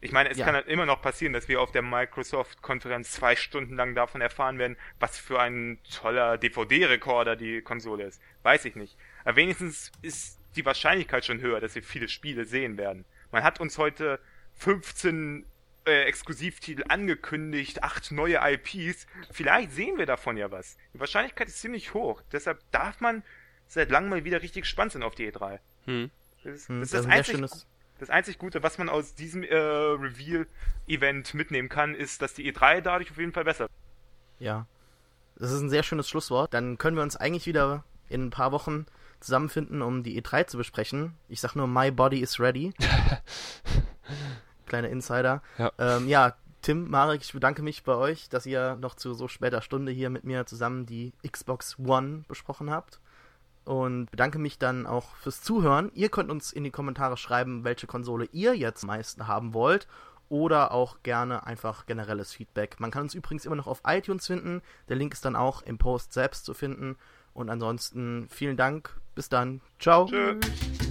Ich meine, es ja. kann halt immer noch passieren, dass wir auf der Microsoft-Konferenz zwei Stunden lang davon erfahren werden, was für ein toller DVD-Rekorder die Konsole ist. Weiß ich nicht. Aber wenigstens ist die Wahrscheinlichkeit schon höher, dass wir viele Spiele sehen werden. Man hat uns heute 15 äh, Exklusivtitel angekündigt, acht neue IPs. Vielleicht sehen wir davon ja was. Die Wahrscheinlichkeit ist ziemlich hoch. Deshalb darf man seit langem mal wieder richtig gespannt sein auf die E3. Hm. Das, ist, hm, das, ist das, das einzig, das einzig Gute, was man aus diesem äh, Reveal-Event mitnehmen kann, ist, dass die E3 dadurch auf jeden Fall besser. Ja. Das ist ein sehr schönes Schlusswort. Dann können wir uns eigentlich wieder in ein paar Wochen zusammenfinden, um die E3 zu besprechen. Ich sag nur, my body is ready. Kleiner Insider. Ja. Ähm, ja, Tim, Marek, ich bedanke mich bei euch, dass ihr noch zu so später Stunde hier mit mir zusammen die Xbox One besprochen habt und bedanke mich dann auch fürs Zuhören. Ihr könnt uns in die Kommentare schreiben, welche Konsole ihr jetzt am meisten haben wollt oder auch gerne einfach generelles Feedback. Man kann uns übrigens immer noch auf iTunes finden. Der Link ist dann auch im Post selbst zu finden. Und ansonsten vielen Dank. Bis dann. Ciao. Tschüss.